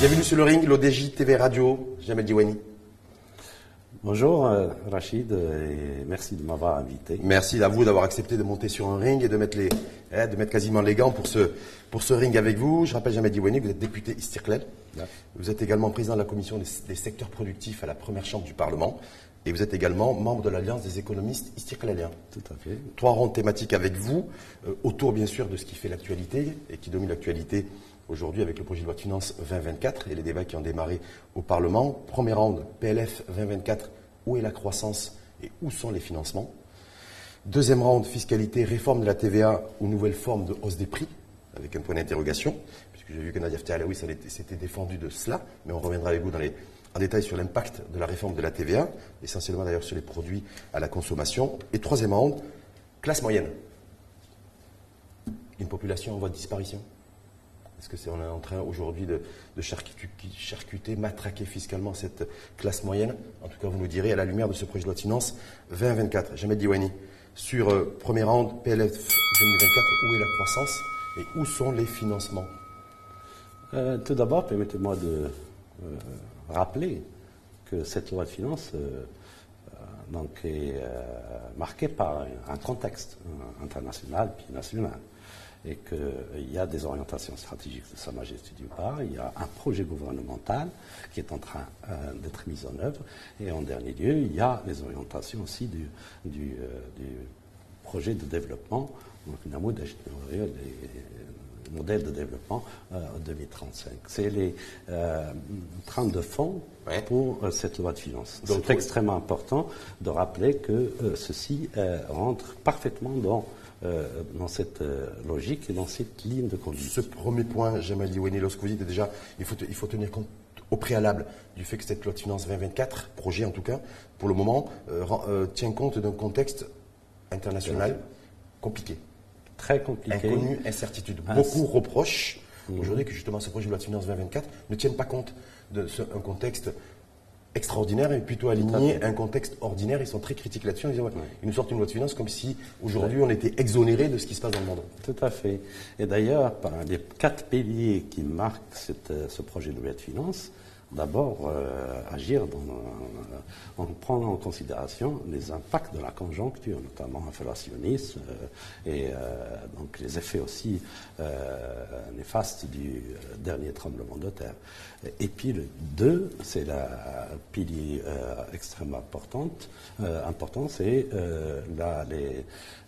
Bienvenue sur le ring, l'ODJ TV Radio, Jamel Diwani. Bonjour euh, Rachid et merci de m'avoir invité. Merci à vous d'avoir accepté de monter sur un ring et de mettre, les, hein, de mettre quasiment les gants pour ce, pour ce ring avec vous. Je rappelle Jamel Diwani, vous êtes député Istirklel. Vous êtes également président de la commission des, secteurs productifs à la première chambre du Parlement. Et vous êtes également membre de l'Alliance des économistes istirklaliens. Tout à fait. Trois rondes thématiques avec vous, euh, autour bien sûr de ce qui fait l'actualité et qui domine l'actualité aujourd'hui avec le projet de loi de finances 2024 et les débats qui ont démarré au Parlement. Première ronde, PLF 2024, où est la croissance et où sont les financements? Deuxième ronde, fiscalité, réforme de la TVA ou nouvelle forme de hausse des prix, avec un point d'interrogation, puisque j'ai vu que Nadia Alaoui s'était défendu de cela, mais on reviendra avec vous dans les, en détail sur l'impact de la réforme de la TVA, essentiellement d'ailleurs sur les produits à la consommation. Et troisième ronde, classe moyenne. Une population en voie de disparition est-ce que c'est on est en train aujourd'hui de, charcuter, matraquer fiscalement cette classe moyenne? En tout cas, vous nous direz à la lumière de ce projet de loi de finances 2024. Jamais Diwani, sur premier round PLF 2024, où est la croissance et où sont les financements? Euh, Tout d'abord, permettez-moi de euh, rappeler que cette loi de finances donc, est marquée par un contexte international puis national et qu'il y a des orientations stratégiques de Sa Majesté d'une part, il y a un projet gouvernemental qui est en train euh, d'être mis en œuvre, et en dernier lieu, il y a les orientations aussi du, du, euh, projet de développement, donc le modèle de développement euh, en 2035. C'est les trains de fond pour cette loi de finances. C'est extrêmement important de rappeler que ceci rentre parfaitement dans euh, dans cette euh, logique et dans cette ligne de conduite. Ce premier point, Jamal Dioueni, lorsque vous dites déjà, il faut, il faut tenir compte au préalable du fait que cette loi de finances 2024, projet en tout cas, pour le moment, euh, tient compte d'un contexte international compliqué. Très compliqué. Inconnu, incertitude. Beaucoup reprochent aujourd'hui que justement ce projet de loi de finances 2024 ne tienne pas compte d'un contexte extraordinaire et plutôt aligné un contexte ordinaire. Ils sont très critiques là-dessus. Ils, nous sortent une loi de finances comme si aujourd'hui on était exonéré de ce qui se passe dans le monde. Tout à fait. Et d'ailleurs, par les quatre piliers qui marquent euh, ce projet de loi de finances, d'abord euh, agir en prenant en considération les impacts de la conjoncture, notamment inflationniste, euh, et euh, donc les effets aussi néfastes du dernier tremblement de terre. Et puis le deux, c'est la pilier extrêmement importante, important, c'est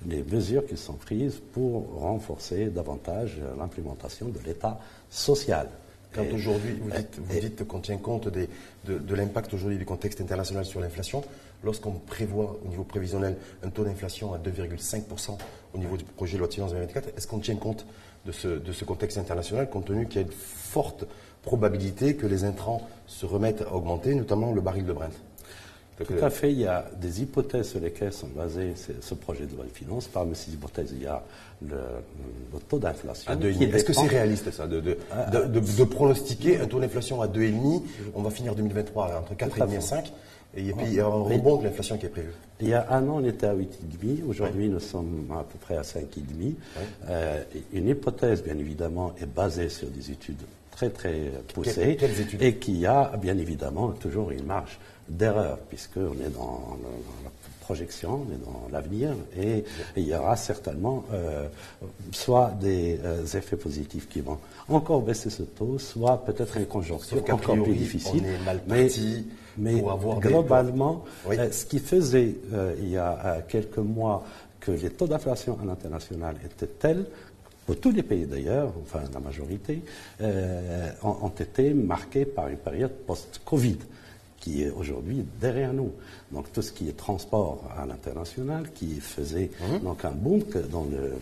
les mesures qui sont prises pour renforcer davantage l'implémentation de l'État social. Quand aujourd'hui, vous dites, qu'on tient compte de, l'impact aujourd'hui du contexte international sur l'inflation, lorsqu'on prévoit au niveau prévisionnel un taux d'inflation à 2,5% au niveau du projet de loi de finances 2024, est-ce qu'on tient compte de ce, contexte international, compte tenu qu'il y a une forte probabilité que les intrants se remettent à augmenter, notamment le baril de Brent? Tout à fait. Il y a des hypothèses sur lesquelles sont basés ce projet de loi de finances. Parmi ces hypothèses, il y a le, taux d'inflation. Est-ce que c'est réaliste, ça, de, ah, de, pronostiquer un taux d'inflation à 2,5 On va finir 2023 entre 4,5 et 5 et puis il y a un rebond de l'inflation qui est prévu. Il y a un an, on était à 8,5. Aujourd'hui, nous sommes à peu près à 5,5. Euh, une hypothèse, bien évidemment, est basée sur des études très, très poussées. quelles études Et qui a, bien évidemment, toujours une marge d'erreur, puisqu'on est dans, la projection, on est dans l'avenir, et, il y aura certainement euh, soit des euh, effets positifs qui vont encore baisser ce taux, soit peut-être une conjoncture encore plus difficile. mais, mais globalement, euh, ce qui faisait il y a quelques mois que les taux d'inflation à l'international étaient tels pour tous les pays d'ailleurs, enfin la majorité, ont, été marqués par une période post-Covid qui est aujourd'hui derrière nous. Donc tout ce qui est transport à l'international, qui faisait mhm. donc un boom, dont le,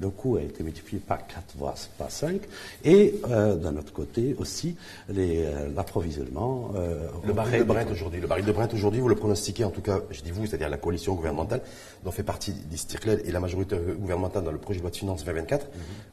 le, coût a été multiplié par 4 voire pas 5, et euh, d'un autre côté aussi euh, l'approvisionnement. Euh, le baril de Brent aujourd'hui, le baril de Brent aujourd'hui, vous le pronostiquez en tout cas, je dis vous, c'est-à-dire la coalition gouvernementale dont fait partie d'Istirkled et la majorité gouvernementale dans le projet de loi de finances 2024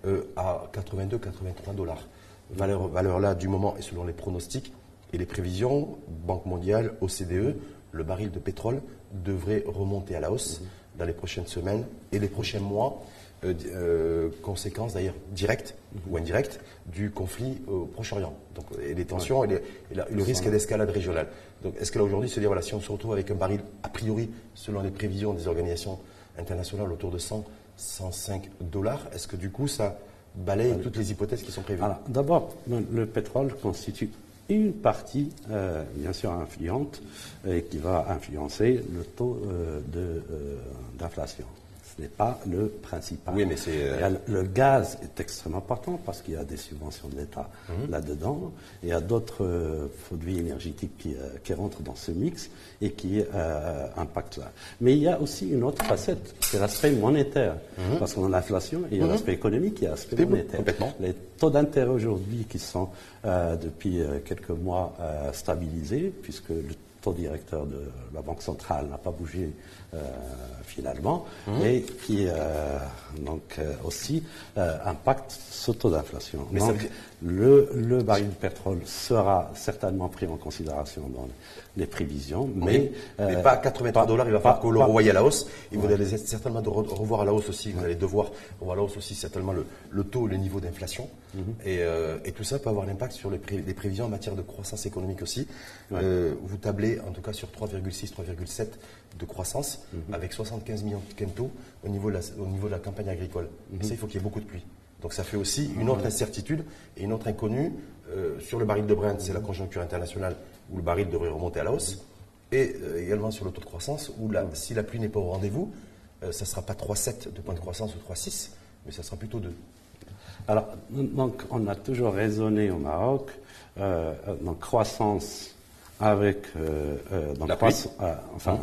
mhm. à 82-83 dollars. Valeur, valeur là du moment et selon les pronostics et les prévisions, Banque mondiale, OCDE, le baril de pétrole devrait remonter à la hausse dans les prochaines semaines et les prochains mois, euh, euh, conséquences d'ailleurs directes ou indirectes du conflit au Proche-Orient. Donc, et les tensions et, le risque d'escalade régionale. Donc, est-ce que là aujourd'hui, se dire, voilà, si on se retrouve avec un baril, a priori, selon les prévisions des organisations internationales, autour de 100, 105 dollars, est-ce que du coup, ça balaye toutes les hypothèses qui sont prévues? D'abord, le pétrole constitue une partie, euh, bien sûr, influente, et qui va influencer le taux d'inflation ce n'est pas le principal. Oui, mais c'est. Euh, le gaz est extrêmement important parce qu'il y a des subventions de l'État mhm. là-dedans. Il y a d'autres euh, produits énergétiques qui, euh, qui, rentrent dans ce mix et qui impactent là. Mais il y a aussi une autre facette, c'est l'aspect monétaire. Mhm. Parce qu'on a l'inflation, il y a mhm. l'aspect économique, il y a l'aspect monétaire. Les taux d'intérêt aujourd'hui qui sont depuis quelques mois stabilisés, puisque le taux directeur de la Banque centrale n'a pas bougé finalement, mmh. et qui euh, donc euh, aussi impacte ce taux d'inflation. Donc le, le, baril de pétrole sera certainement pris en considération dans les prévisions, mais, mais pas à 83 dollars. Il va falloir que le revoie à la hausse. Il vous allez certainement de revoir à la hausse aussi. Vous allez devoir revoir à la hausse aussi certainement le, le taux, le niveau d'inflation, mmh. et, et, tout ça peut avoir l'impact sur les, prévisions en matière de croissance économique aussi. vous tablez en tout cas sur 3,6, 3,7 de croissance mhm. avec 75 millions de kento au niveau de la, au niveau de la campagne agricole. Mhm. ça, il faut qu'il y ait beaucoup de pluie. Donc ça fait aussi une autre incertitude et une autre inconnue. Euh, sur le baril de Brent, c'est la conjoncture internationale où le baril devrait remonter à la hausse. Et euh, également sur le taux de croissance où si la pluie n'est pas au rendez-vous, euh, ça ne sera pas 3,7 de point de croissance ou 3,6, mais ça sera plutôt 2. Alors, donc, on a toujours raisonné au Maroc, donc croissance avec, euh, euh, euh, enfin,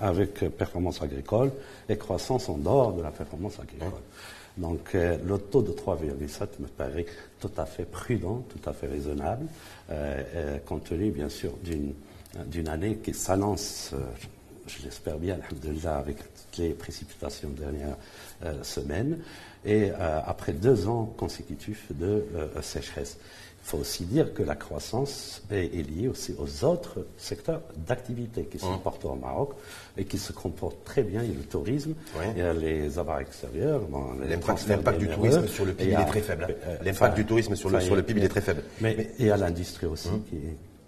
avec performance agricole et croissance en dehors de la performance agricole. Donc le taux de 3,7 me paraît tout à fait prudent, tout à fait raisonnable, compte tenu bien sûr d'une année qui s'annonce, je l'espère bien, avec toutes les précipitations des dernières semaines, et après deux ans consécutifs de sécheresse. Il faut aussi dire que la croissance est, liée aussi aux autres secteurs d'activité qui sont mmh. importants au Maroc et qui se comportent très bien. Il y a le tourisme, il y a les avoirs extérieurs. L'impact du tourisme sur le PIB est très faible. Euh, L'impact du tourisme sur le, sur le PIB est très faible. Mais, il y a l'industrie aussi mmh.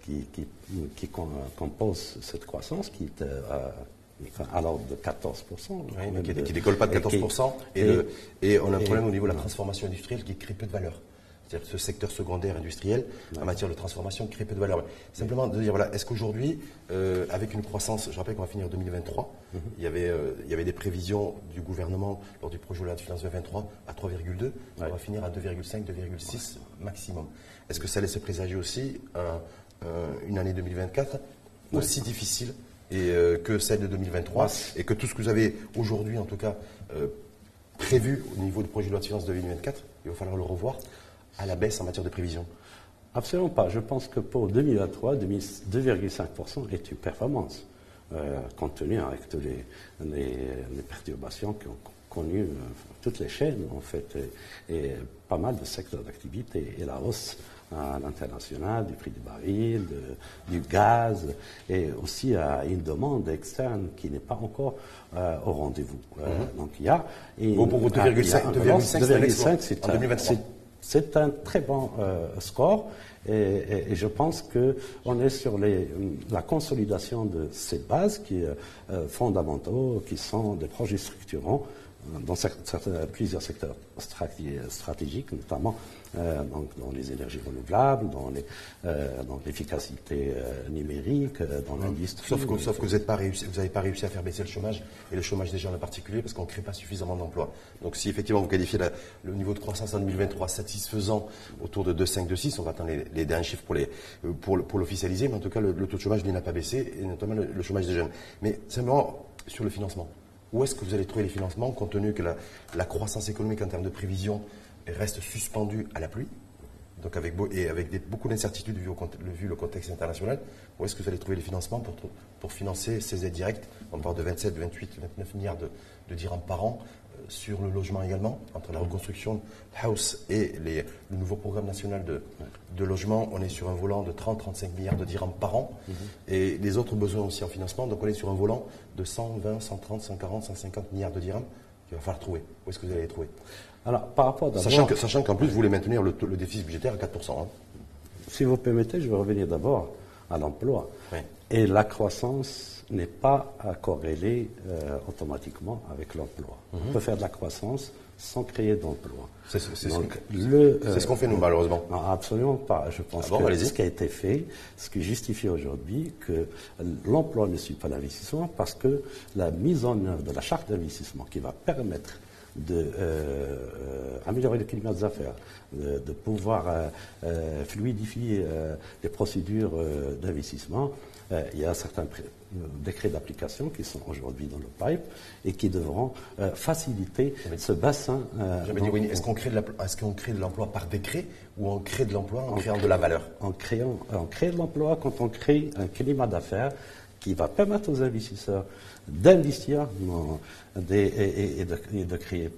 qui, qui, qui, compose cette croissance qui est euh, à l'ordre de 14%. qui ne décolle pas de 14%. Et, et, on a un problème au niveau de la transformation industrielle qui crée peu de valeur c'est-à-dire ce secteur secondaire industriel en matière de transformation crée peu de valeur. Simplement de dire, voilà, est-ce qu'aujourd'hui, euh, avec une croissance, je rappelle qu'on va finir 2023, mhm. il, y avait, euh, il y avait des prévisions du gouvernement lors du projet de loi de finances 2023 à 3,2, on va finir à 2,5, 2,6 maximum. Est-ce que ça laisse présager aussi une année 2024 aussi difficile et, euh, que celle de 2023 et que tout ce que vous avez aujourd'hui, en tout cas, prévu au niveau du projet de loi de finances 2024, il va falloir le revoir à la baisse en matière de prévision Absolument pas. Je pense que pour 2023, 2,5% est une performance, euh, compte tenu avec toutes les, perturbations qui ont connu euh, toutes les chaînes, en fait, et, pas mal de secteurs d'activité, et la hausse à l'international du prix du baril, du gaz, et aussi à une demande externe qui n'est pas encore euh, au rendez-vous. Mm-hmm. Donc il y a... pour 2,5, c'est en 2023. C'est un très bon euh, score et, je pense qu'on est sur la consolidation de ces bases qui sont euh, fondamentaux, qui sont des projets structurants dans plusieurs secteurs stratégiques, notamment euh, dans les énergies renouvelables, dans, euh, l'efficacité euh, numérique, dans l'industrie. Sauf que, sauf que vous n'avez pas, réussi, pas réussi à faire baisser le chômage, et le chômage des gens en particulier, parce qu'on ne crée pas suffisamment d'emplois. Donc si effectivement vous qualifiez le niveau de croissance en 2023 satisfaisant autour de 2,5, 2,6, on va attendre les, derniers chiffres pour, les, pour, pour l'officialiser, mais en tout cas le, taux de chômage n'a pas baissé, et notamment le chômage des jeunes. Mais simplement sur le financement. Où est-ce que vous allez trouver les financements, compte tenu que la, croissance économique en termes de prévision reste suspendue à la pluie donc avec, et avec beaucoup d'incertitudes vu, le contexte international, où est-ce que vous allez trouver les financements pour, financer ces aides directes? On parle de 27, 28, 29 milliards de, de dirhams par an sur le logement également, entre la reconstruction house et les, le nouveau programme national de, de, logement, on est sur un volant de 30-35 milliards de dirhams par an, mhm. et les autres besoins aussi en financement, donc on est sur un volant de 120, 130, 140, 150 milliards de dirhams qu'il va falloir trouver. Où est-ce que vous allez les trouver? Alors, par rapport Sachant qu'en plus, vous voulez maintenir le, déficit budgétaire à 4%. Hein. Si vous permettez, je vais revenir d'abord à l'emploi. Et la croissance n'est pas corrélée euh, automatiquement avec l'emploi. On mhm. peut faire de la croissance sans créer d'emploi. C'est ce, ce qu'on fait nous, malheureusement. Non, absolument pas. Je pense ah que ce qui a été fait, ce qui justifie aujourd'hui que l'emploi ne suit pas l'investissement, parce que la mise en œuvre de la charte d'investissement qui va permettre d'améliorer de, euh, le climat des affaires, de, pouvoir euh, euh, fluidifier les procédures d'investissement, il y a certains décrets d'application qui sont aujourd'hui dans le pipe et qui devront faciliter ce bassin. est-ce qu'on crée, crée, de l'emploi par décret ou on crée de l'emploi en, créant de la valeur? en, créant, on crée de l'emploi quand on crée un climat d'affaires qui va permettre aux investisseurs d'investir et, de, créer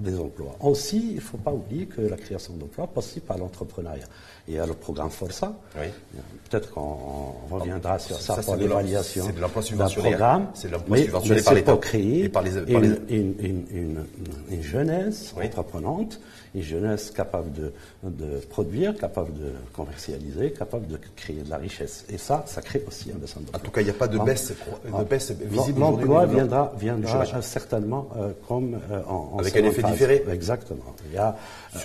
des emplois. Aussi, il ne faut pas oublier que la création d'emplois passe par l'entrepreneuriat. Il y a le programme Força. Peut-être qu'on reviendra sur ça, pour l'évaluation l'emploi subventionné. programme. C'est de l'emploi subventionné par l'État. créer une, jeunesse entreprenante une jeunesse capable de, produire, capable de commercialiser, capable de créer de la richesse. Et ça, ça crée aussi un bassin En tout cas, il n'y a pas de baisse, de baisse visible. L'emploi viendra, viendra certainement euh, comme euh, en, Avec un effet différé Exactement. Il y a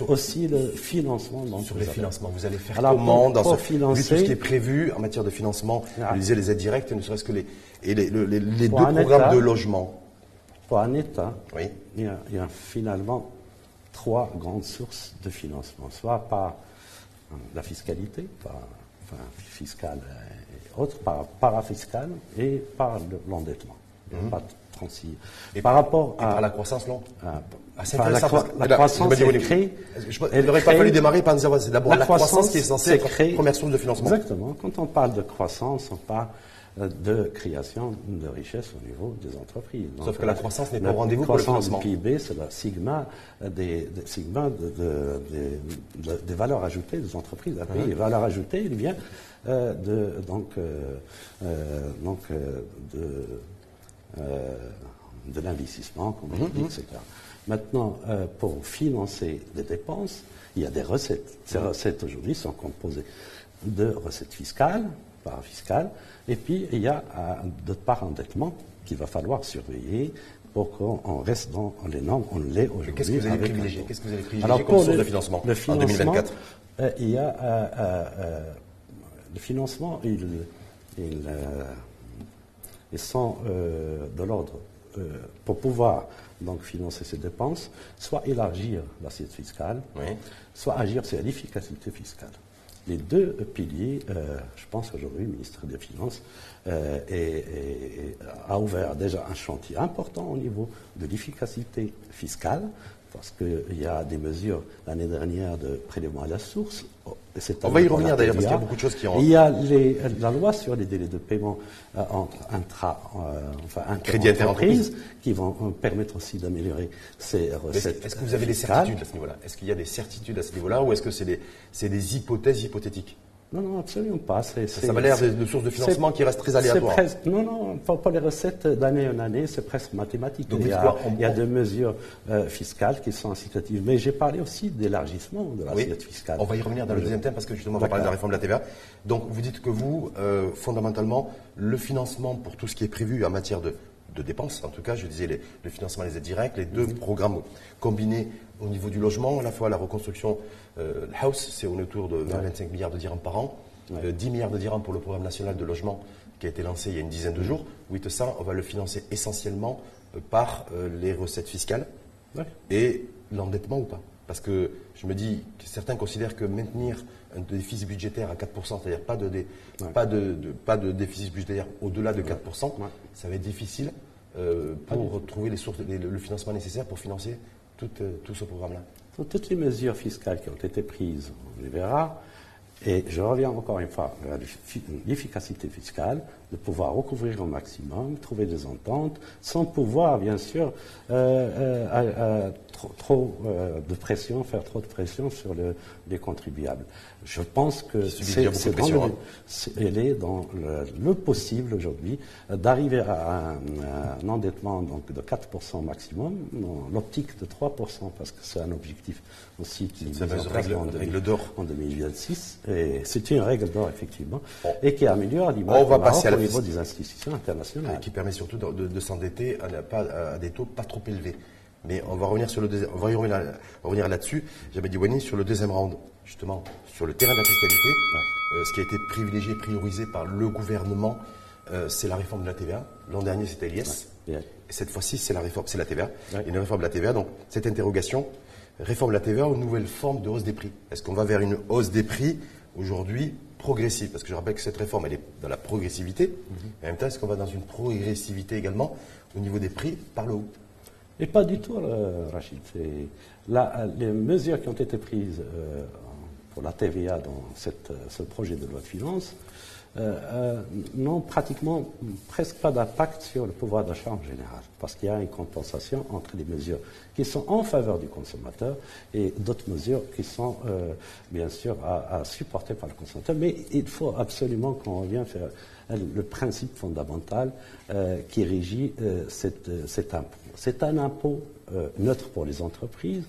aussi le financement. Sur les financements, vous allez faire comment dans ce, financer, vu tout ce qui est prévu en matière de financement Vous disiez les aides directes, ne serait-ce que les, et les, deux programmes de logement. Pour un État, oui. il, y a, finalement trois grandes sources de financement, soit par euh, la fiscalité, par, enfin, fiscale et autres, par parafiscal et par l'endettement. Mhm. Et par rapport à, la croissance, non ah, la, la, croissance est créée. Il n'aurait pas fallu démarrer par dire c'est d'abord la, croissance, qui est censée être la première source de financement. Exactement. Quand on parle de croissance, on parle de création de richesse au niveau des entreprises. Sauf que la croissance n'est pas au rendez-vous pour le financement. La croissance du PIB, c'est la sigma des, sigma des valeurs ajoutées des entreprises. La. Les valeurs ajoutées, il vient euh, de, donc, euh, euh, donc de, de l'investissement, comme on dit, uh-huh. etc. Maintenant, pour financer des dépenses, il y a des recettes. Ces uh-huh. recettes aujourd'hui sont composées de recettes fiscales, parafiscales, et puis, il y a d'autre part endettement qu'il va falloir surveiller pour qu'on reste dans les normes, on l'est aujourd'hui. Qu'est-ce que vous allez privilégier Qu'est-ce que vous allez privilégier comme source de financement, en 2024 euh, Il y a euh, euh, le financement, il, il, ils sont de l'ordre pour pouvoir donc financer ces dépenses, soit élargir l'assiette fiscale, soit agir sur l'efficacité fiscale les deux piliers, euh, je pense aujourd'hui, ministre des Finances euh, a ouvert déjà un chantier important au niveau de l'efficacité fiscale, parce qu'il y a des mesures l'année dernière de prélèvement à la source. Oh, On va y revenir d'ailleurs, parce qu'il y a beaucoup de choses qui ont. Il y a la loi sur les délais de paiement euh, entre intra, euh, enfin, entreprises qui vont euh, permettre aussi d'améliorer ces recettes. Est-ce que vous avez des certitudes à ce niveau-là? Est-ce qu'il y a des certitudes à ce niveau-là ou est-ce que c'est des, des hypothèses hypothétiques? Non, non, absolument pas. ça, ça m'a l'air de, sources de financement qui restent très aléatoires. non, non, pas, les recettes d'année en année, c'est presque mathématique. il, y a, des mesures euh, fiscales qui sont incitatives. Mais j'ai parlé aussi d'élargissement de l'assiette fiscale. On va y revenir dans le deuxième thème parce que justement, on va parler de la réforme de la TVA. Donc, vous dites que vous, euh, fondamentalement, le financement pour tout ce qui est prévu en matière de, dépenses, en tout cas, je disais le financement des aides directes, les deux programmes combinés au niveau du logement, à la fois la reconstruction euh, house, c'est autour de 25 milliards de dirhams par an, 10 euh, milliards de dirhams pour le programme national de logement qui a été lancé il y a une dizaine de jours. Oui, tout ça, on va le financer essentiellement euh, par les recettes fiscales et l'endettement ou pas. Parce que je me dis que certains considèrent que maintenir un déficit budgétaire à 4%, c'est-à-dire pas de, pas, de, pas de déficit budgétaire au-delà de 4%, ça va être difficile pour retrouver les sources, le financement nécessaire pour financer tout ce programme-là. Toutes les mesures fiscales qui ont été prises, on les verra. Et je reviens encore une fois à l'efficacité fiscale, de pouvoir recouvrir au maximum, trouver des ententes, sans pouvoir, bien sûr, euh, euh, trop, trop euh, de pression, faire trop de pression sur le, les contribuables. Je pense que c'est dans, elle est dans le, possible aujourd'hui d'arriver à un, endettement donc de 4% maximum, dans l'optique de 3% parce que c'est un objectif aussi qui est en, règle d'or en 2026. Et c'est une règle d'or effectivement et qui améliore l'image niveau des institutions internationales. Et qui permet surtout de, s'endetter à, à, des taux pas trop élevés. Mais on va revenir sur le on va y revenir, là-dessus. J'avais dit Wani sur le deuxième round, justement, sur le terrain de la fiscalité. Euh, ce qui a été privilégié, priorisé par le gouvernement, euh, c'est la réforme de la TVA. L'an dernier, c'était l'IS. Et cette fois-ci, c'est la réforme, c'est la TVA. Une réforme de la TVA. Donc, cette interrogation, réforme de la TVA ou nouvelle forme de hausse des prix? Est-ce qu'on va vers une hausse des prix aujourd'hui progressive Parce que je rappelle que cette réforme, elle est dans la progressivité. Mm-hmm. en même temps, est-ce qu'on va dans une progressivité également au niveau des prix par le haut? Et pas du tout, euh, Rachid. les mesures qui ont été prises euh, pour la TVA dans cette, ce projet de loi de finances euh, n'ont pratiquement presque pas d'impact sur le pouvoir d'achat en général, parce qu'il y a une compensation entre les mesures qui sont en faveur du consommateur et d'autres mesures qui sont bien sûr à, supporter par le consommateur. Mais il faut absolument qu'on revienne faire le principe fondamental qui régit cet impôt. C'est un impôt euh, neutre pour les entreprises.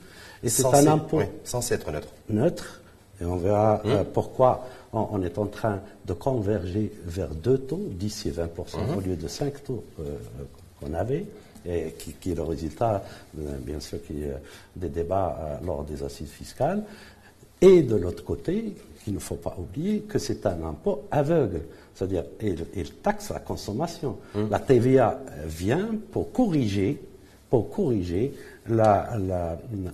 Et c'est un impôt. Oui, censé être neutre. Neutre. Et on verra mmh. euh, pourquoi on, est en train de converger vers deux taux, 10 et 20% mmh. au lieu de 5 taux euh, qu'on avait, et qui, est le résultat, bien sûr, des débats lors des assises fiscales. Et de l'autre côté, il ne faut pas oublier que c'est un impôt aveugle. C'est-à-dire, il, taxe la consommation. Mmh. La TVA vient pour corriger pour corriger, la,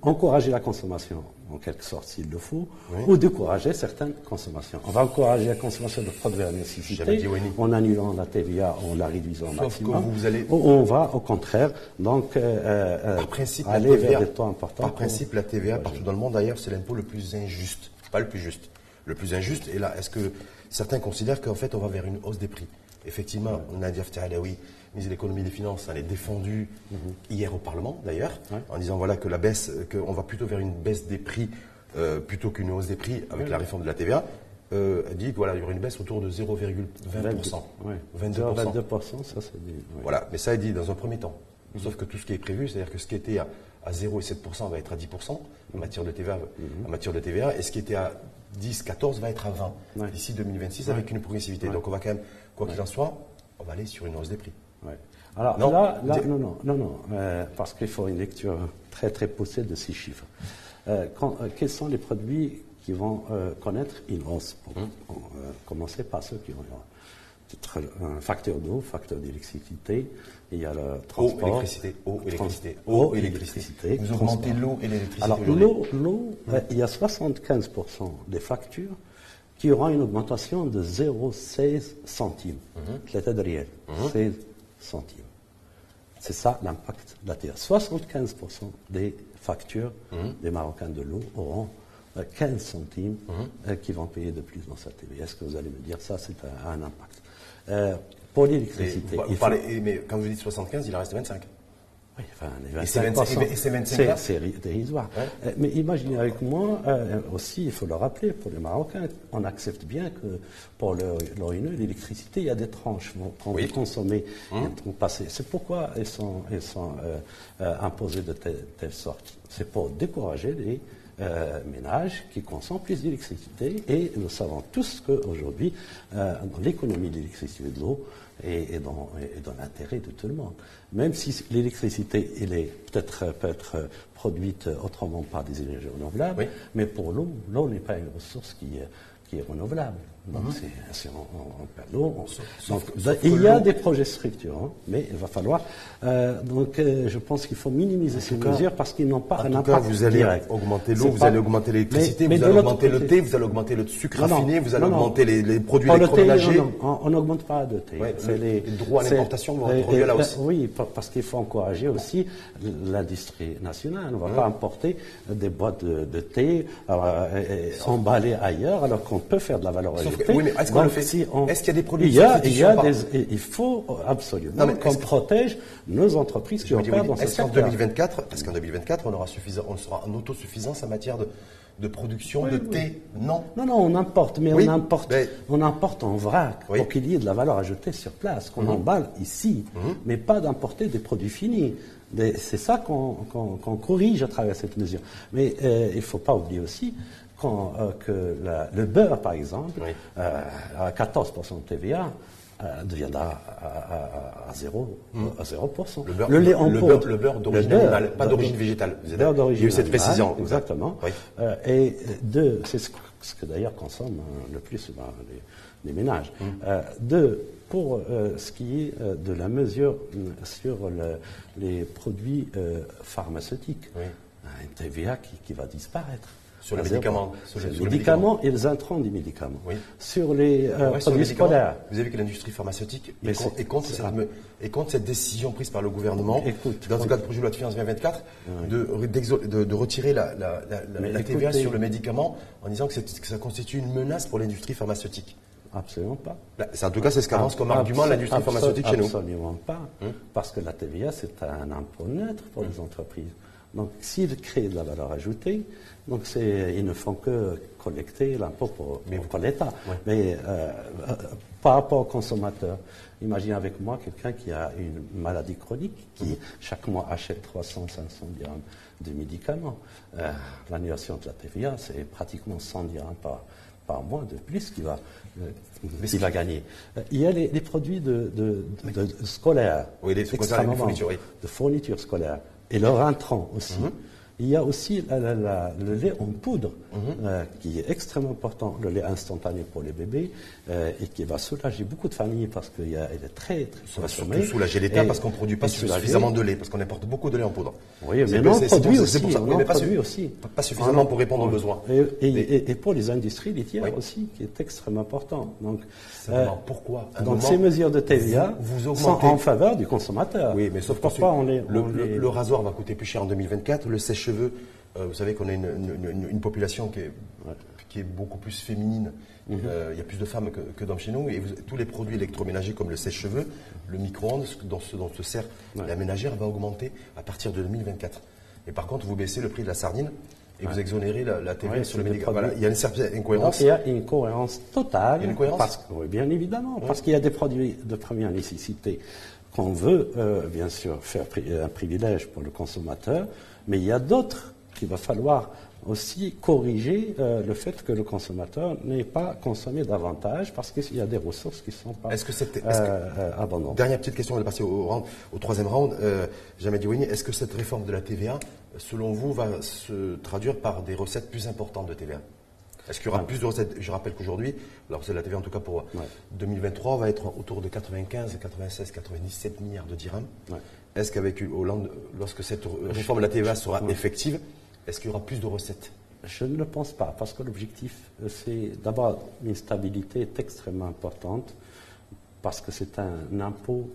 encourager la consommation, en quelque sorte, s'il le faut, ou décourager certaines consommations. On va encourager la consommation de produits à nécessité en annulant la TVA, en la réduisant au maximum. Vous allez... On va, au contraire, donc, euh, euh, par principe, aller TVA, vers des taux importants. Par principe, la TVA, partout dans le monde, d'ailleurs, c'est l'impôt le plus injuste. Pas le plus juste. Le plus injuste. Et là, est-ce que certains considèrent qu'en fait, on va vers une hausse des prix? Effectivement, Nadia oui ministre de l'économie et des finances, elle est défendue mhm. hier au Parlement d'ailleurs, en disant voilà que la baisse, qu'on va plutôt vers une baisse des prix euh, plutôt qu'une hausse des prix avec la réforme de la TVA. Euh, elle dit qu'il voilà, y aura une baisse autour de 0,20%. 22%. ça c'est dit. Voilà, mais ça est dit dans un premier temps. Mhm. Sauf que tout ce qui est prévu, c'est-à-dire que ce qui était à, 0 et 7% va être à 10% en mhm. matière de TVA, en matière de TVA, et ce qui était à 10, 14 va être à 20 d'ici 2026 avec une progressivité. Donc on va quand même, quoi qu'il en soit, on va aller sur une hausse des prix. Alors là, là, non, non, non, non, euh, parce qu'il faut une lecture très très poussée de ces chiffres. Euh, euh, quels sont les produits qui vont connaître une hausse hum. commencer par ceux qui ont un facteur d'eau, facteur d'électricité, il y a le transport. Eau, électricité, eau, électricité, eau, électricité. Vous augmentez l'eau et l'électricité Alors l'eau, l'eau hum. il y a 75% des factures qui auront une augmentation de 0,16 centimes. De réel. 16 centimes. C'est ça l'impact de la TVA. 75% des factures mhm. des Marocains de l'eau auront 15 euh, centimes mhm. euh, qui vont payer de plus dans cette TVA. Est-ce que vous allez me dire ça, c'est un, impact? Euh, Pour l'électricité. Mais quand vous dites 75, il en reste 25. Oui, enfin, les 25%, c'est dérisoire. Euh, mais imaginez avec moi, euh, aussi, il faut le rappeler, pour les Marocains, on accepte bien que pour l'ONU, l'électricité, il y a des tranches. Quand oui. vous consommez, hum. C'est pourquoi elles sont, elles sont euh, imposées de telle, telle sorte. C'est pour décourager les euh, ménages qui consomment plus d'électricité. Et nous savons tous qu'aujourd'hui, euh, dans l'économie de l'électricité et de l'eau, est, dans, l'intérêt de tout le monde. Même si l'électricité, elle est peut-être peut être produite autrement par des énergies renouvelables, mais pour l'eau, l'eau n'est pas une ressource qui, qui est renouvelable. Donc c'est en, en, Donc, il y a des projets structurants, mais il va falloir. Euh, donc euh, je pense qu'il faut minimiser ces mesures parce qu'ils n'ont pas un impact vous allez augmenter l'eau, vous allez augmenter l'électricité, vous allez augmenter le thé, vous allez augmenter le sucre raffiné, vous allez augmenter les, les, produits électroménagers. on n'augmente pas de thé. les, droits à l'importation vont être là aussi. Oui, parce qu'il faut encourager aussi l'industrie nationale. On ne va pas importer des boîtes de, thé euh, emballées ailleurs alors qu'on peut faire de la valeur oui, mais est-ce qu'on le fait Est-ce qu'il y a des produits il y a, il, y a des, il faut absolument qu'on protège nos entreprises qui opèrent dans ce secteur. Est-ce qu'en 2024, parce qu'en 2024, on, aura suffisant, on sera en autosuffisance en matière de, de production de thé Non. Non, non, on importe, mais on importe, on importe en vrac pour qu'il y ait de la valeur ajoutée sur place, qu'on mhm. emballe ici, mhm. mais pas d'importer des produits finis. C'est ça qu'on corrige à travers cette mesure. Mais euh, il ne faut pas oublier aussi quand, euh, que le beurre, par exemple, euh, à 14% de TVA, euh, deviendra à, à, 0, à 0%. Le, beurre, le lait en le. Beurre, le beurre d'origine animale, pas d'origine végétale. Vous beurre d'origine Il y a eu cette précision. Exactement. Euh, et deux, c'est ce, que d'ailleurs consomment le plus souvent les, les ménages. Euh, deux, pour ce qui est de la mesure sur le, les produits pharmaceutiques, une TVA qui, qui va disparaître. Sur les médicaments. Sur, les, médicaments et les intrants des médicaments. Sur les euh, produits scolaires. Vous avez vu que l'industrie pharmaceutique est, contre, cette, décision prise par le gouvernement, dans le cadre du projet de loi de finances 2024, de, retirer la, TVA sur le médicament en disant que, ça constitue une menace pour l'industrie pharmaceutique. Absolument pas. En tout cas, c'est ce qu'avance comme argument l'industrie pharmaceutique chez nous. Absolument pas. Hum. Parce que la TVA, c'est un impôt neutre pour les entreprises. Donc, s'ils créent de la valeur ajoutée, donc ils ne font que collecter l'impôt pour, pour, l'État. Mais euh, euh, par rapport aux consommateurs, imaginez avec moi quelqu'un qui a une maladie chronique, qui chaque mois achète 300, 500 dirhams de médicaments. Euh, L'annulation de la TVA, c'est pratiquement 100 dirhams par, par mois de plus qu'il va, euh, va gagner. il y a les, produits de, de, scolaires, oui, des fournitures, de fournitures scolaires, et leur intrant aussi. Mhm. Il y a aussi le lait en poudre, mhm. euh, qui est extrêmement important, le lait instantané pour les bébés, euh, et qui va soulager beaucoup de familles parce qu'il est très, très Ça va surtout soulager l'État parce qu'on ne produit pas suffisamment de lait, parce qu'on importe beaucoup de lait en poudre. Oui, mais non, on produit aussi. Pour ça. mais pas, aussi. pas suffisamment pour répondre aux besoins. Et, pour les industries laitières aussi, qui est extrêmement important. Donc, euh, pourquoi Donc ces mesures de TVA vous, sont en faveur du consommateur. Oui, mais sauf pourquoi on, les, le, rasoir va coûter plus cher en 2024, le sèche-cheveux, euh, vous savez qu'on a une, population qui est, qui est, beaucoup plus féminine. Mhm. Euh, il y a plus de femmes que, d'hommes chez nous. Et tous les produits électroménagers comme le sèche-cheveux, le micro-ondes, dont, dont se sert la ménagère, va augmenter à partir de 2024. Et par contre, vous baissez le prix de la sardine et vous exonérez la, TVA sur le médicament. il y a une certaine incohérence. il y a une cohérence totale. Une cohérence parce, Oui, bien évidemment. Parce qu'il y a des produits de première nécessité qu'on veut, euh, bien sûr, faire un privilège pour le consommateur, mais il y a d'autres qu'il va falloir aussi corriger euh, le fait que le consommateur n'ait pas consommé davantage parce qu'il y a des ressources qui ne sont pas est-ce que est euh, abondantes. Dernière petite question, on va passer au, au troisième round. Euh, Jamais est-ce que cette réforme de la TVA, selon vous, va se traduire par des recettes plus importantes de TVA est-ce qu'il y aura plus de recettes? Je rappelle qu'aujourd'hui, la recette de la TVA, en tout cas pour 2023, va être autour de 95, 96, 97 milliards de dirhams. Est-ce qu'avec Hollande, lorsque cette réforme de la TVA sera effective, est-ce qu'il y aura plus de recettes? Je ne le pense pas, parce que l'objectif, euh, c'est d'abord une stabilité extrêmement importante, parce que c'est un impôt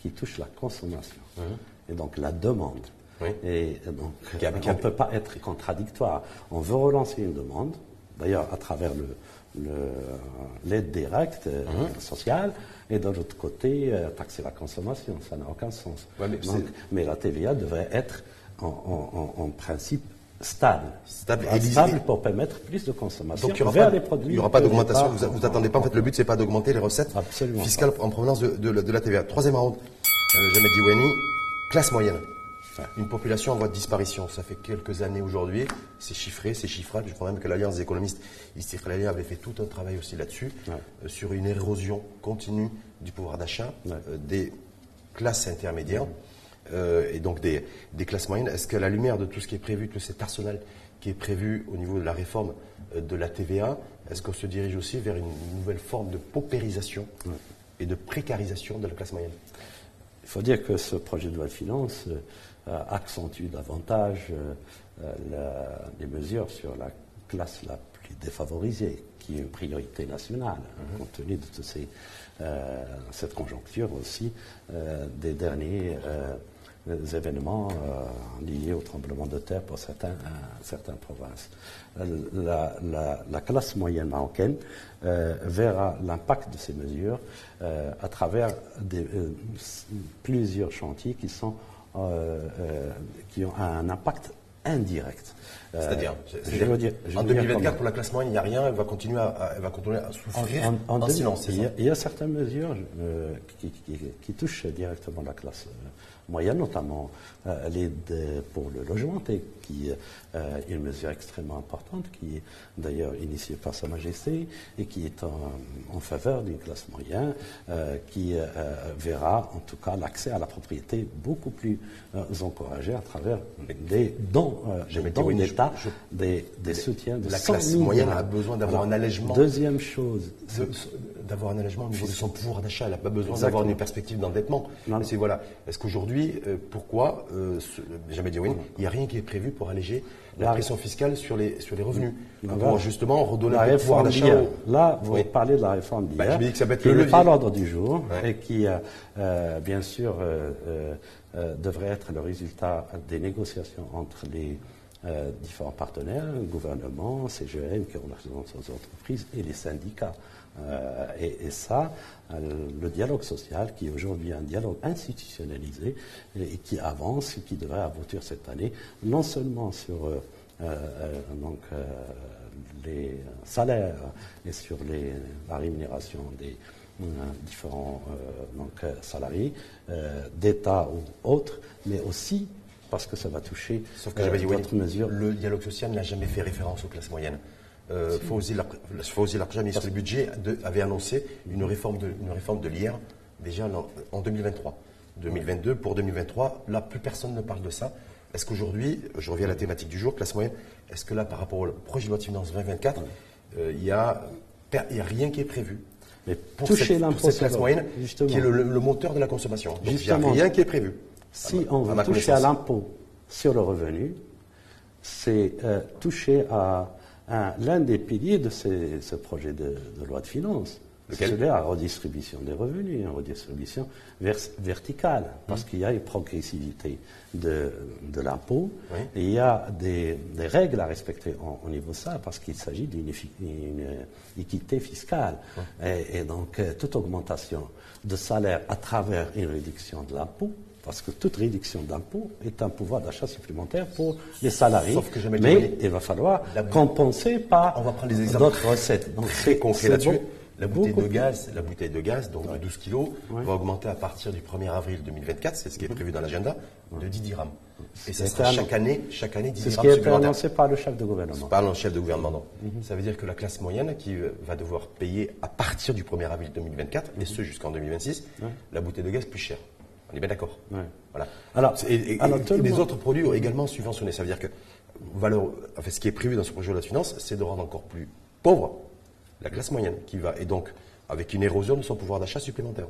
qui touche la consommation, et donc la demande. Et donc, on ne peut pas être contradictoire. On veut relancer une demande, d'ailleurs à travers l'aide directe euh, mhm. sociale, et de l'autre côté, euh, taxer la consommation. Ça n'a aucun sens. mais, la TVA devrait être en principe stable. Stable, stable pour permettre plus de consommation Donc il n'y aura, pas d'augmentation. Vous n'attendez pas, en fait, le but, c'est pas d'augmenter les recettes fiscales en provenance de, la TVA. Troisième round, euh, Jamais dit classe moyenne. Une population en voie de disparition. Ça fait quelques années aujourd'hui. C'est chiffré, c'est chiffrable. Je crois même que l'Alliance des économistes Istiklali avait fait tout un travail aussi là-dessus, euh, sur une érosion continue du pouvoir d'achat euh, des classes intermédiaires. et donc des, des classes moyennes. Est-ce qu'à la lumière de tout ce qui est prévu, tout cet arsenal qui est prévu au niveau de la réforme de la TVA, est-ce qu'on se dirige aussi vers une nouvelle forme de paupérisation et de précarisation de la classe moyenne? Il faut dire que ce projet de loi de finances euh, accentue davantage euh, les mesures sur la classe la plus défavorisée, qui est une priorité nationale, hein, mm-hmm. compte tenu de ces, euh, cette conjoncture aussi des derniers événements euh, liés au tremblement de terre pour certains, euh, certaines provinces. Euh, la, classe moyenne marocaine verra l'impact de ces mesures à travers des, plusieurs chantiers qui, sont, qui ont un impact indirect. C'est-à-dire, en 2024, pour la classe moyenne, il n'y a rien, elle va continuer à, va continuer à souffrir en, silence. Il y, a, certaines mesures qui, qui, touchent directement la classe moyenne, notamment euh, l'aide pour le logement, qui euh, est une mesure extrêmement importante, qui est d'ailleurs initiée par Sa Majesté et qui est en, faveur d'une classe moyenne, euh, qui verra en tout cas l'accès à la propriété beaucoup plus encouragé à travers des dons, des dons d'État, des, des, soutiens de La classe moyenne a besoin d'avoir un allègement. Deuxième chose. D'avoir un allègement au niveau de son pouvoir d'achat. Elle n'a pas besoin d'avoir une perspective d'endettement. C'est voilà. Est-ce qu'aujourd'hui, pourquoi jamais dit oui, il n'y a rien qui est prévu pour alléger la pression fiscale sur les, sur les revenus. Pour justement redonner le pouvoir d'achat. Là, vous parlez de la réforme d'hier, bah, qui n'est pas l'ordre du jour et qui, euh, euh, bien sûr, euh, devrait être le résultat des négociations entre les différents partenaires, le gouvernement, CGN, qui représente les entreprises, et les syndicats. Euh, et, ça, euh, le dialogue social, qui est aujourd'hui un dialogue institutionnalisé et, qui avance et qui devrait aboutir cette année, non seulement sur euh, donc, les salaires et sur les, la rémunération des différents donc, salariés, d'État ou autres, mais aussi parce que ça va toucher Sauf que mesures. Le dialogue social n'a jamais fait référence aux classes moyennes. Euh, Fawzi Larja, ministre du Budget, avait annoncé une réforme de, une réforme de l'IR déjà en, 2023. 2022, pour 2023, là, plus personne ne parle de ça. Est-ce qu'aujourd'hui, je reviens à la thématique du jour, classe moyenne, est-ce que là, par rapport au projet de loi de finances 2024, euh, il n'y a, a, rien qui est prévu mais pour toucher l'impôt classe moyenne, qui est le, moteur de la consommation. Donc, il n'y a rien qui est prévu. Si on veut toucher à l'impôt sur le revenu, c'est euh, toucher à l'un des piliers de ce projet de, loi de finances. C'est la redistribution des revenus, une redistribution verticale, parce qu'il y a une progressivité de, l'impôt, et il y a des, règles à respecter au niveau de ça, parce qu'il s'agit d'une équité fiscale. Et, et, donc, euh, toute augmentation de salaire à travers une réduction de l'impôt parce que toute réduction d'impôts est un pouvoir d'achat supplémentaire pour les salariés. mais il va falloir compenser par d'autres recettes. Donc, très concret là-dessus. La bouteille de gaz, la bouteille de gaz, donc de 12 kg, va augmenter à partir du 1er avril 2024, c'est ce qui est prévu dans l'agenda, de 10 dirhams. Et ça sera chaque année, chaque année 10 dirhams. C'est ce qui a été annoncé par le chef de gouvernement. Par le chef de gouvernement, non. Mhm. Ça veut dire que la classe moyenne qui euh, va devoir payer à partir du 1er avril 2024, et ce jusqu'en 2026, la bouteille de gaz plus chère. On est bien d'accord. Voilà. Alors, et, les autres produits ont également subventionné. Ça veut dire que valeur, fait, ce qui est prévu dans ce projet de la finance, c'est de rendre encore plus pauvre la classe moyenne, qui va, et donc avec une érosion de son pouvoir d'achat supplémentaire.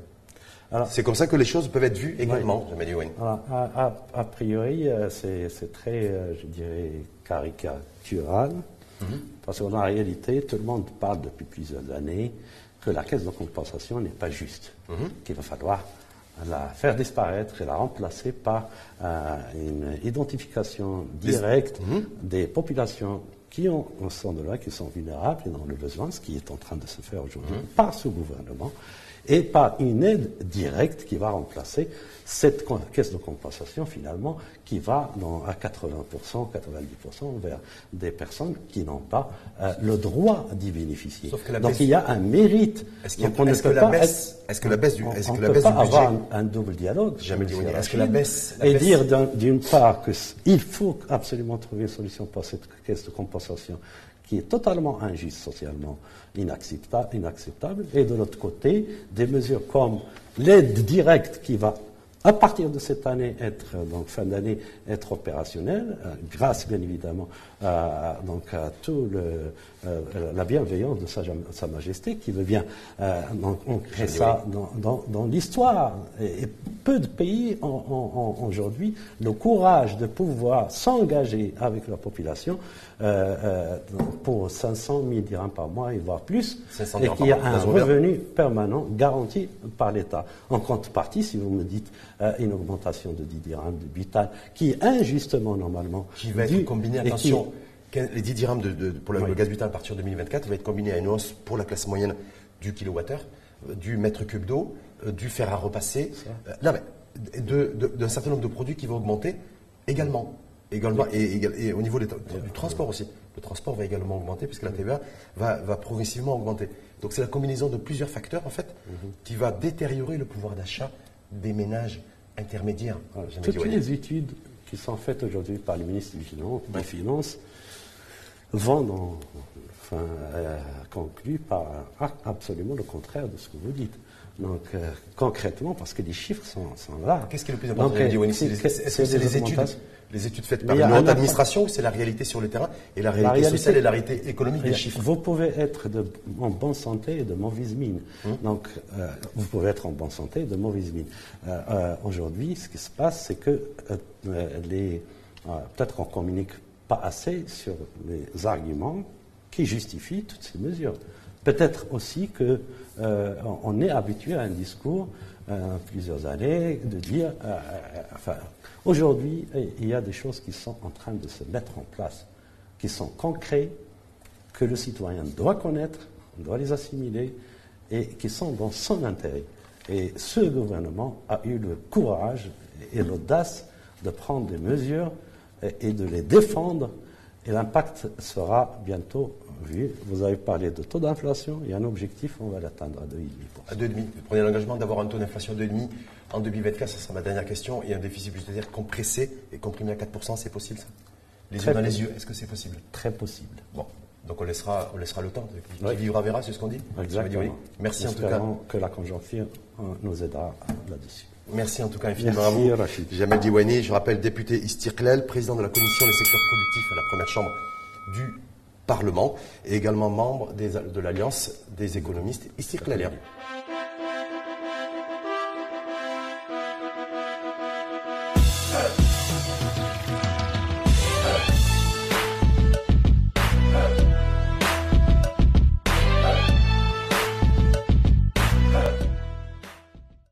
C'est comme ça que les choses peuvent être vues également, oui. a, a, priori, euh, c'est très, euh, je dirais, caricatural, mhm. parce qu'en réalité, tout le monde parle depuis plusieurs années que la caisse de compensation n'est pas juste, mhm. qu'il va falloir la faire disparaître et la remplacer par euh, une identification directe mhm. des populations qui ont, sont de là, qui sont vulnérables et dans le besoin, ce qui est en train de se faire aujourd'hui mhm. par ce gouvernement, et par une aide directe qui va remplacer cette caisse de compensation finalement qui va dans, à 80%, 90% vers des personnes qui n'ont pas euh, le droit d'y bénéficier. Donc il y a un mérite. Est-ce que, la baisse, est-ce que la baisse du, est-ce que la baisse du budget, avoir un, double dialogue Jamais dit Est-ce que la baisse, et dire d'une part qu'il faut absolument trouver une solution pour cette caisse de compensation qui est totalement injuste socialement, inacceptable, et de l'autre côté, des mesures comme l'aide directe qui va à partir de cette année, être, donc fin d'année, être opérationnel, euh, grâce bien évidemment à, donc, à tout le, euh, la bienveillance de Sa, Majesté qui veut bien euh, donc, ancrer ça dans, dans, l'histoire. Et, peu de pays ont, aujourd'hui le courage de pouvoir s'engager avec leur population pour 500 000 dirhams par mois et voire plus, et qui a un revenu permanent garanti par l'État. En contrepartie, si vous me dites une augmentation de 10 dirhams de butal, qui injustement normalement... Qui va être combinée, attention, les 10 dirhams de, pour le, gaz butal à partir de 2024 va être combiné à une hausse pour la classe moyenne du kilowattheure, euh, du mètre cube d'eau, euh, du fer à repasser, euh, d'un certain nombre de produits qui vont augmenter également. également et, au niveau du transport aussi. Le transport va également augmenter puisque la TVA va, progressivement augmenter. Donc c'est la combinaison de plusieurs facteurs en fait mhm. qui va détériorer le pouvoir d'achat des ménages intermédiaires. Toutes les études qui sont faites aujourd'hui par le ministre des Finances, vont enfin, euh, conclu par absolument le contraire de ce que vous dites. Donc, euh, concrètement, parce que les chiffres sont, là. Qu'est-ce qui est le plus important que c'est les études, les études faites par une haute administration c'est la réalité sur le terrain et la réalité, sociale et la réalité économique des chiffres Vous pouvez être de, en bonne santé et de mauvaise mine. Hum. Donc, euh, vous pouvez être en bonne santé et de mauvaise mine. Aujourd'hui, ce qui se passe, c'est que les. Peut-être qu'on communique pas assez sur les arguments qui justifient toutes ces mesures. Peut-être aussi qu'on euh, est habitué à un discours euh, plusieurs années de dire, euh, enfin, aujourd'hui, il y a des choses qui sont en train de se mettre en place, qui sont concrètes, que le citoyen doit connaître, doit les assimiler et qui sont dans son intérêt. Et ce gouvernement a eu le courage et l'audace de prendre des mesures et de les défendre. Et l'impact sera bientôt vu. Vous avez parlé de taux d'inflation. Il y a un objectif, on va l'atteindre à 2,5%. À 2,5%. Vous prenez l'engagement d'avoir un taux d'inflation à 2,5% en 2024, ça sera ma dernière question. Il y a un déficit budgétaire compressé et comprimé à 4%, c'est possible ça? Les yeux dans les yeux, est-ce que c'est possible? Très possible. Bon, donc on laissera, on laissera le temps. Qui vivra verra, c'est ce qu'on dit Exactement. Merci en tout cas. que la conjoncture nous aidera là-dessus. Merci en tout cas infiniment à vous. Rachid. Jamel Diouani, je rappelle député Istirklel, président de la commission des secteurs productifs à la première chambre du Parlement et également membre de l'Alliance des économistes Istirkleliens.